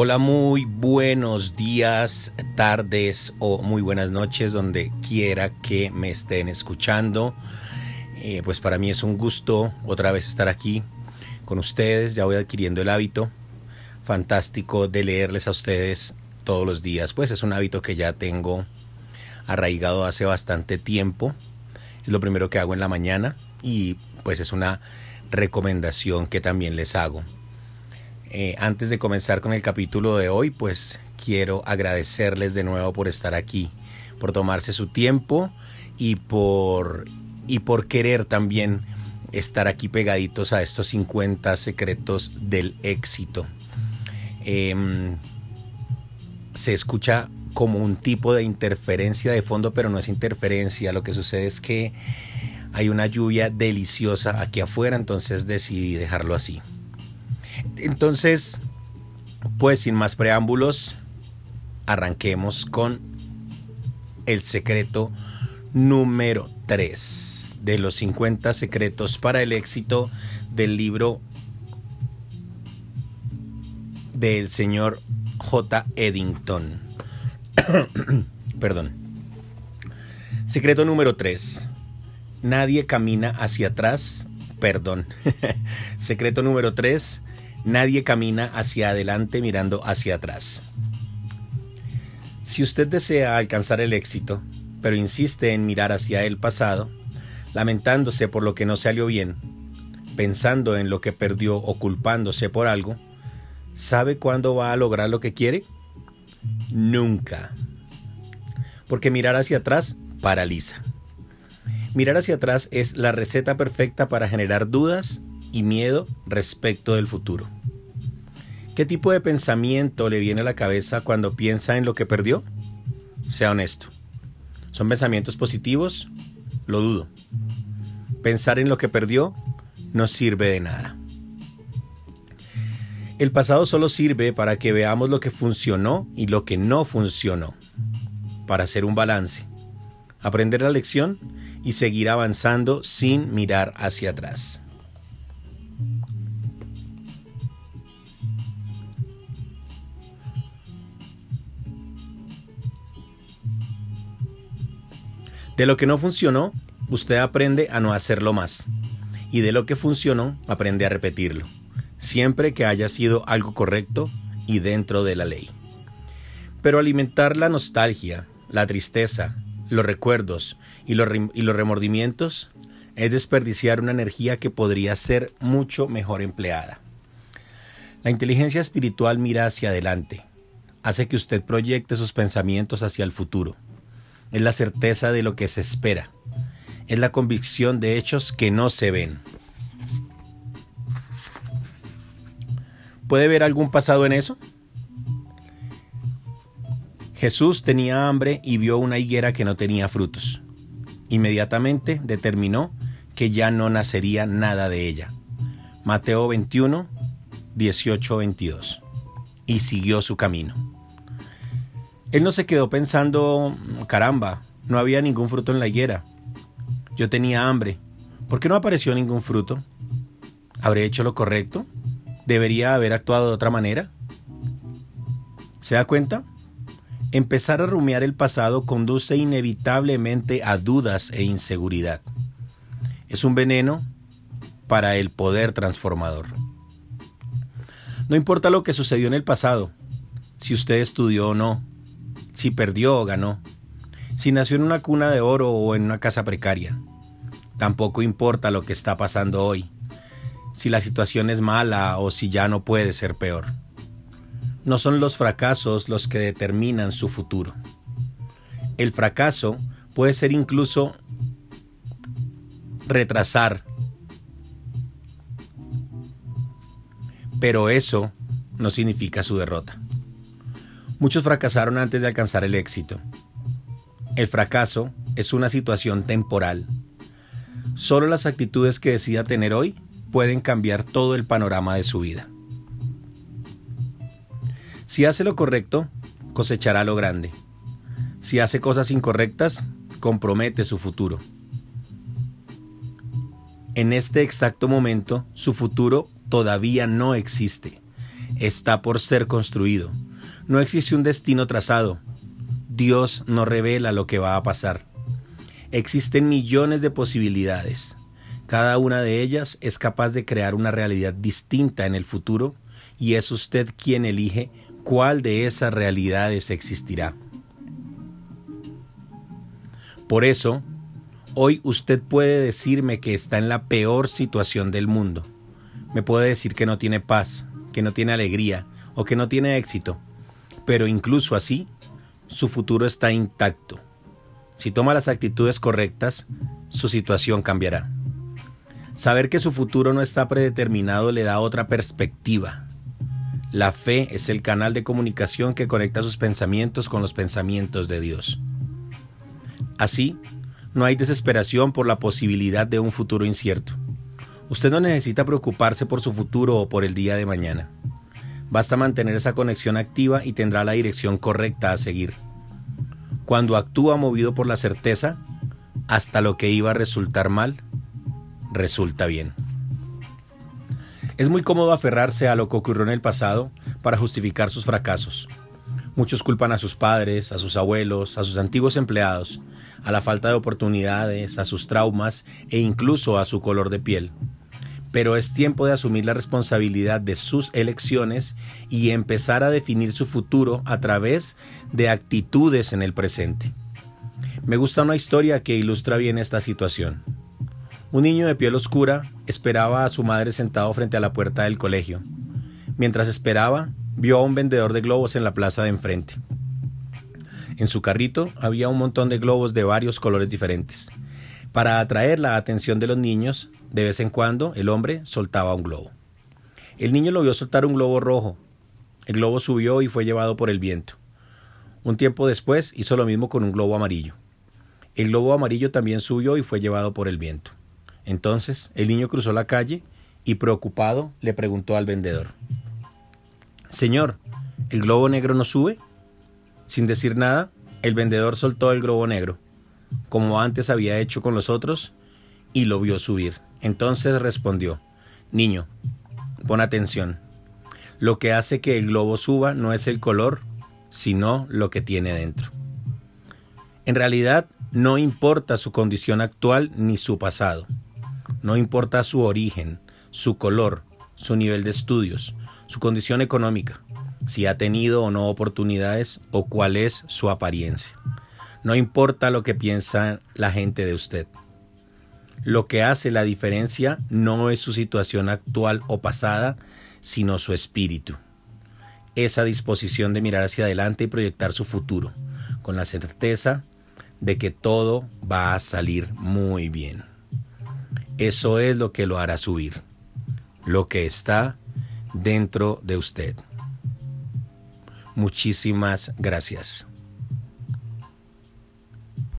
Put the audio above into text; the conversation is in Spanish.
Hola, muy buenos días, tardes o muy buenas noches, donde quiera que me estén escuchando. Eh, pues para mí es un gusto otra vez estar aquí con ustedes. Ya voy adquiriendo el hábito fantástico de leerles a ustedes todos los días. Pues es un hábito que ya tengo arraigado hace bastante tiempo. Es lo primero que hago en la mañana y pues es una recomendación que también les hago. Eh, antes de comenzar con el capítulo de hoy, pues quiero agradecerles de nuevo por estar aquí, por tomarse su tiempo y por, y por querer también estar aquí pegaditos a estos 50 secretos del éxito. Em, se escucha como un tipo de interferencia de fondo, pero no es interferencia. Lo que sucede es que hay una lluvia deliciosa aquí afuera, entonces decidí dejarlo así. Entonces, pues sin más preámbulos, arranquemos con el secreto número 3 de los 50 secretos para el éxito del libro del señor J. Eddington. Perdón. Secreto número 3. Nadie camina hacia atrás. Perdón. Secreto número 3. Nadie camina hacia adelante mirando hacia atrás. Si usted desea alcanzar el éxito, pero insiste en mirar hacia el pasado, lamentándose por lo que no salió bien, pensando en lo que perdió o culpándose por algo, ¿sabe cuándo va a lograr lo que quiere? Nunca. Porque mirar hacia atrás paraliza. Mirar hacia atrás es la receta perfecta para generar dudas y miedo respecto del futuro. ¿Qué tipo de pensamiento le viene a la cabeza cuando piensa en lo que perdió? Sea honesto. ¿Son pensamientos positivos? Lo dudo. Pensar en lo que perdió no sirve de nada. El pasado solo sirve para que veamos lo que funcionó y lo que no funcionó, para hacer un balance, aprender la lección y seguir avanzando sin mirar hacia atrás. De lo que no funcionó, usted aprende a no hacerlo más. Y de lo que funcionó, aprende a repetirlo, siempre que haya sido algo correcto y dentro de la ley. Pero alimentar la nostalgia, la tristeza, los recuerdos y los, y los remordimientos es desperdiciar una energía que podría ser mucho mejor empleada. La inteligencia espiritual mira hacia adelante, hace que usted proyecte sus pensamientos hacia el futuro es la certeza de lo que se espera, es la convicción de hechos que no se ven. ¿Puede ver algún pasado en eso? Jesús tenía hambre y vio una higuera que no tenía frutos. Inmediatamente determinó que ya no nacería nada de ella. Mateo 21, 18, 22. Y siguió su camino. Él no se quedó pensando, caramba, no había ningún fruto en la higuera. Yo tenía hambre. ¿Por qué no apareció ningún fruto? ¿Habré hecho lo correcto? ¿Debería haber actuado de otra manera? ¿Se da cuenta? Empezar a rumiar el pasado conduce inevitablemente a dudas e inseguridad. Es un veneno para el poder transformador. No importa lo que sucedió en el pasado, si usted estudió o no, si perdió o ganó, si nació en una cuna de oro o en una casa precaria. Tampoco importa lo que está pasando hoy, si la situación es mala o si ya no puede ser peor. No son los fracasos los que determinan su futuro. El fracaso puede ser incluso retrasar, pero eso no significa su derrota. Muchos fracasaron antes de alcanzar el éxito. El fracaso es una situación temporal. Solo las actitudes que decida tener hoy pueden cambiar todo el panorama de su vida. Si hace lo correcto, cosechará lo grande. Si hace cosas incorrectas, compromete su futuro. En este exacto momento, su futuro todavía no existe está por ser construido. No existe un destino trazado. Dios no revela lo que va a pasar. Existen millones de posibilidades. Cada una de ellas es capaz de crear una realidad distinta en el futuro y es usted quien elige cuál de esas realidades existirá. Por eso, hoy usted puede decirme que está en la peor situación del mundo. Me puede decir que no tiene paz, que no tiene alegría o que no tiene éxito. Pero incluso así, su futuro está intacto. Si toma las actitudes correctas, su situación cambiará. Saber que su futuro no está predeterminado le da otra perspectiva. La fe es el canal de comunicación que conecta sus pensamientos con los pensamientos de Dios. Así, no hay desesperación por la posibilidad de un futuro incierto. Usted no necesita preocuparse por su futuro o por el día de mañana. Basta mantener esa conexión activa y tendrá la dirección correcta a seguir. Cuando actúa movido por la certeza, hasta lo que iba a resultar mal, resulta bien. Es muy cómodo aferrarse a lo que ocurrió en el pasado para justificar sus fracasos. Muchos culpan a sus padres, a sus abuelos, a sus antiguos empleados, a la falta de oportunidades, a sus traumas e incluso a su color de piel. Pero es tiempo de asumir la responsabilidad de sus elecciones y empezar a definir su futuro a través de actitudes en el presente. Me gusta una historia que ilustra bien esta situación. Un niño de piel oscura esperaba a su madre sentado frente a la puerta del colegio. Mientras esperaba, vio a un vendedor de globos en la plaza de enfrente. En su carrito había un montón de globos de varios colores diferentes. Para atraer la atención de los niños, de vez en cuando el hombre soltaba un globo. El niño lo vio soltar un globo rojo. El globo subió y fue llevado por el viento. Un tiempo después hizo lo mismo con un globo amarillo. El globo amarillo también subió y fue llevado por el viento. Entonces el niño cruzó la calle y preocupado le preguntó al vendedor, Señor, ¿el globo negro no sube? Sin decir nada, el vendedor soltó el globo negro, como antes había hecho con los otros, y lo vio subir. Entonces respondió, Niño, pon atención. Lo que hace que el globo suba no es el color, sino lo que tiene dentro. En realidad, no importa su condición actual ni su pasado. No importa su origen, su color, su nivel de estudios, su condición económica, si ha tenido o no oportunidades o cuál es su apariencia. No importa lo que piensa la gente de usted. Lo que hace la diferencia no es su situación actual o pasada, sino su espíritu. Esa disposición de mirar hacia adelante y proyectar su futuro, con la certeza de que todo va a salir muy bien. Eso es lo que lo hará subir, lo que está dentro de usted. Muchísimas gracias.